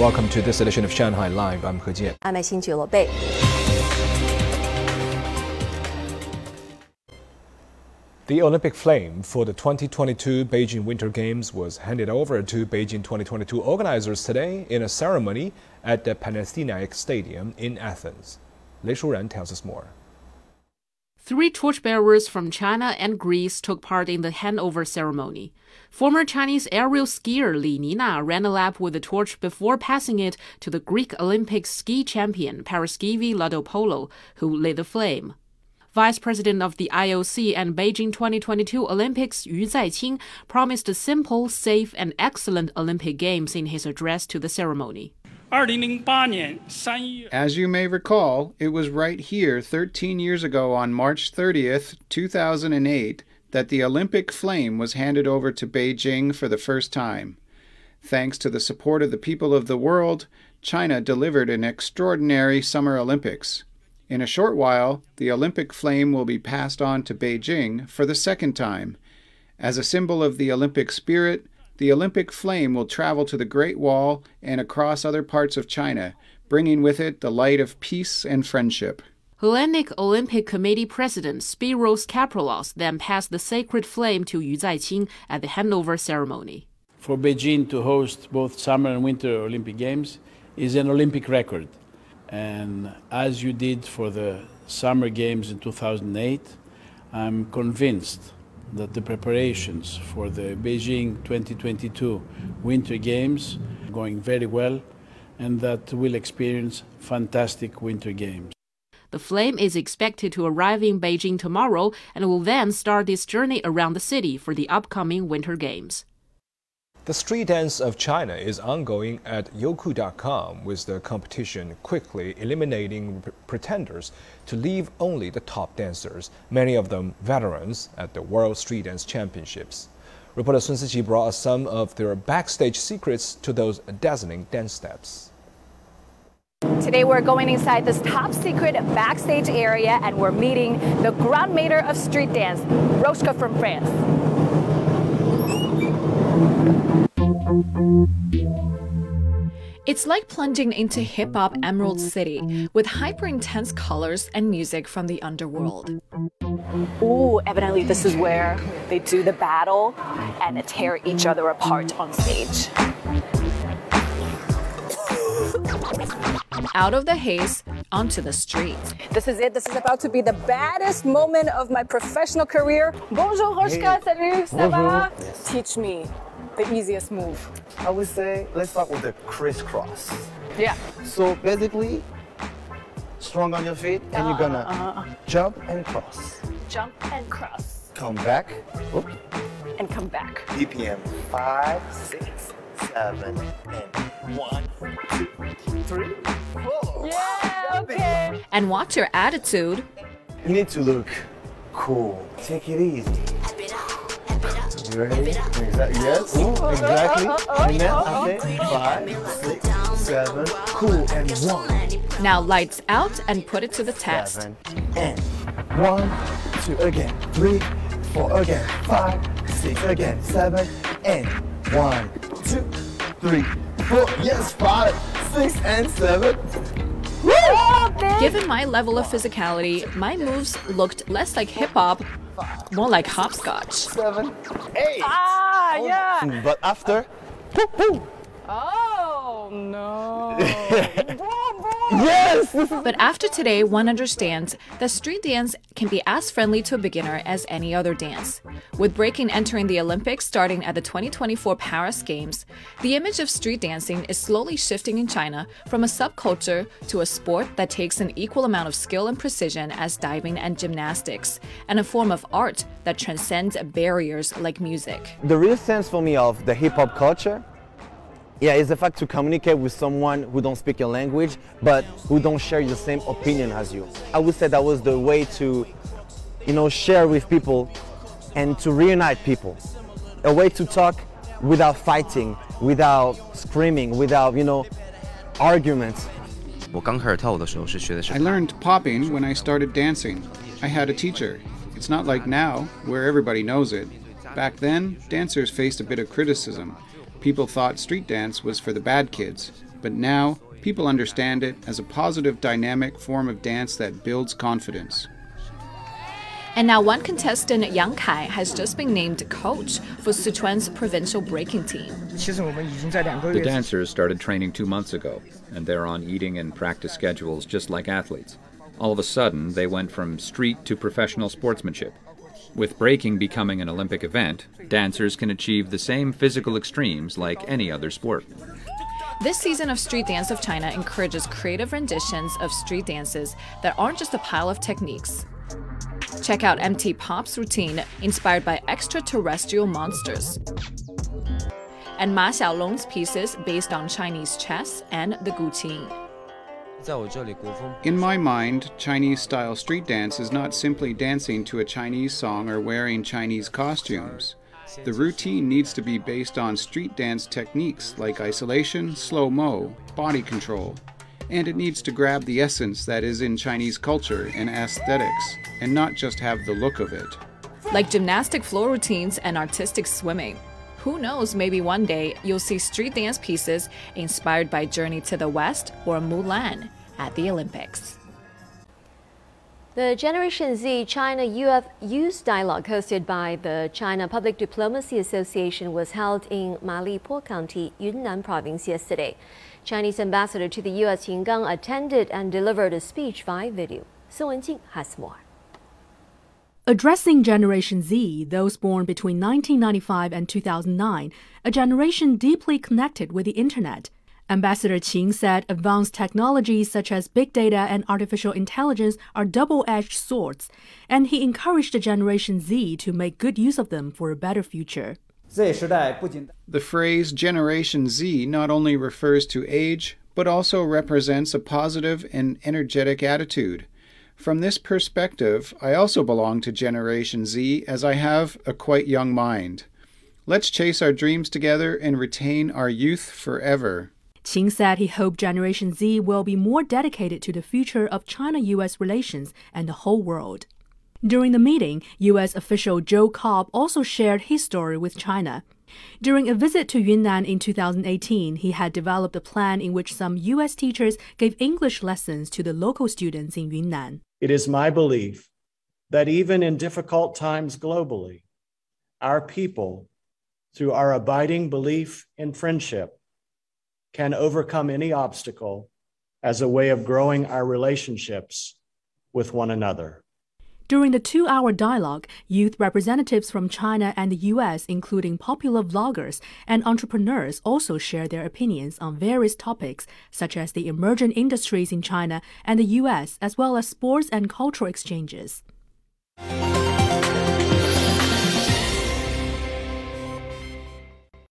Welcome to this edition of Shanghai Live. I'm He Jian. I'm Xin Jiu Bei. The Olympic flame for the 2022 Beijing Winter Games was handed over to Beijing 2022 organizers today in a ceremony at the Panathenaic Stadium in Athens. Lei Shuran tells us more. Three torchbearers from China and Greece took part in the handover ceremony. Former Chinese aerial skier Li Nina ran a lap with the torch before passing it to the Greek Olympic ski champion Paraskevi Ladopoulou, who lit the flame. Vice President of the IOC and Beijing 2022 Olympics Yu Zaiqing promised simple, safe, and excellent Olympic Games in his address to the ceremony. As you may recall, it was right here 13 years ago on March 30th, 2008, that the Olympic flame was handed over to Beijing for the first time. Thanks to the support of the people of the world, China delivered an extraordinary Summer Olympics. In a short while, the Olympic flame will be passed on to Beijing for the second time. As a symbol of the Olympic spirit, the Olympic flame will travel to the Great Wall and across other parts of China, bringing with it the light of peace and friendship. Hellenic Olympic Committee President Spiros Capralos then passed the sacred flame to Yu Zaiqing at the handover ceremony. For Beijing to host both Summer and Winter Olympic Games is an Olympic record. And as you did for the Summer Games in 2008, I'm convinced that the preparations for the Beijing 2022 Winter Games are going very well and that we'll experience fantastic Winter Games. The flame is expected to arrive in Beijing tomorrow and will then start its journey around the city for the upcoming Winter Games. The street dance of China is ongoing at Youku.com, with the competition quickly eliminating pretenders to leave only the top dancers, many of them veterans at the World Street Dance Championships. Reporter Sun Siqi brought us some of their backstage secrets to those dazzling dance steps. Today we're going inside this top secret backstage area and we're meeting the grand mater of street dance, Roshka from France. It's like plunging into hip hop Emerald City with hyper intense colors and music from the underworld. Ooh, evidently this is where they do the battle and tear each other apart on stage. Out of the haze, onto the street. This is it. This is about to be the baddest moment of my professional career. Bonjour, Roshka. Salut, ça va? Teach me the easiest move? I would say let's start with the crisscross. Yeah. So basically, strong on your feet, and you're gonna uh, jump and cross. Jump and cross. Come back. Whoop. And come back. BPM five, six, seven, and one, two, three, four. Yeah, okay. And watch your attitude. You need to look cool. Take it easy. You ready? Exactly. Yes. Ooh, exactly. And then after five, six, seven, cool, and one. Now lights out and put it to the test. Seven, and one, two again, three, four again, five, six again, seven, and one, two, three, four. Yes, five, six, and seven. Given my level of physicality, my moves looked less like hip hop, more like hopscotch. Seven, eight. Ah, yeah. But after, poo, poo. Oh, no. yes! But after today, one understands that street dance can be as friendly to a beginner as any other dance. With breaking entering the Olympics starting at the 2024 Paris Games, the image of street dancing is slowly shifting in China from a subculture to a sport that takes an equal amount of skill and precision as diving and gymnastics, and a form of art that transcends barriers like music. The real sense for me of the hip hop culture yeah, it's the fact to communicate with someone who don't speak your language, but who don't share the same opinion as you. I would say that was the way to, you know, share with people and to reunite people. A way to talk without fighting, without screaming, without, you know, arguments. I learned popping when I started dancing. I had a teacher. It's not like now, where everybody knows it. Back then, dancers faced a bit of criticism. People thought street dance was for the bad kids. but now people understand it as a positive, dynamic form of dance that builds confidence. And now one contestant, Yang Kai, has just been named coach for Sichuan's provincial breaking team. The dancers started training two months ago, and they're on eating and practice schedules just like athletes. All of a sudden, they went from street to professional sportsmanship. With breaking becoming an Olympic event, dancers can achieve the same physical extremes like any other sport. This season of Street Dance of China encourages creative renditions of street dances that aren't just a pile of techniques. Check out MT Pop's routine inspired by extraterrestrial monsters. And Ma Xiaolong's pieces based on Chinese chess and the Guqin. In my mind, Chinese style street dance is not simply dancing to a Chinese song or wearing Chinese costumes. The routine needs to be based on street dance techniques like isolation, slow mo, body control, and it needs to grab the essence that is in Chinese culture and aesthetics, and not just have the look of it. Like gymnastic floor routines and artistic swimming. Who knows, maybe one day you'll see street dance pieces inspired by Journey to the West or Mulan at the Olympics. The Generation Z China US Youth Dialogue hosted by the China Public Diplomacy Association was held in Malipo County, Yunnan Province yesterday. Chinese ambassador to the U.S. Qin Gang attended and delivered a speech via video. Sun Wenjing has more. Addressing Generation Z, those born between 1995 and 2009, a generation deeply connected with the Internet, Ambassador Qin said advanced technologies such as big data and artificial intelligence are double edged swords, and he encouraged the Generation Z to make good use of them for a better future. The phrase Generation Z not only refers to age, but also represents a positive and energetic attitude. From this perspective, I also belong to Generation Z as I have a quite young mind. Let's chase our dreams together and retain our youth forever. Qin said he hoped Generation Z will be more dedicated to the future of China US relations and the whole world. During the meeting, U.S. official Joe Cobb also shared his story with China. During a visit to Yunnan in 2018, he had developed a plan in which some U.S. teachers gave English lessons to the local students in Yunnan. It is my belief that even in difficult times globally, our people, through our abiding belief in friendship, can overcome any obstacle as a way of growing our relationships with one another. During the two hour dialogue, youth representatives from China and the US, including popular vloggers and entrepreneurs, also shared their opinions on various topics, such as the emerging industries in China and the US, as well as sports and cultural exchanges.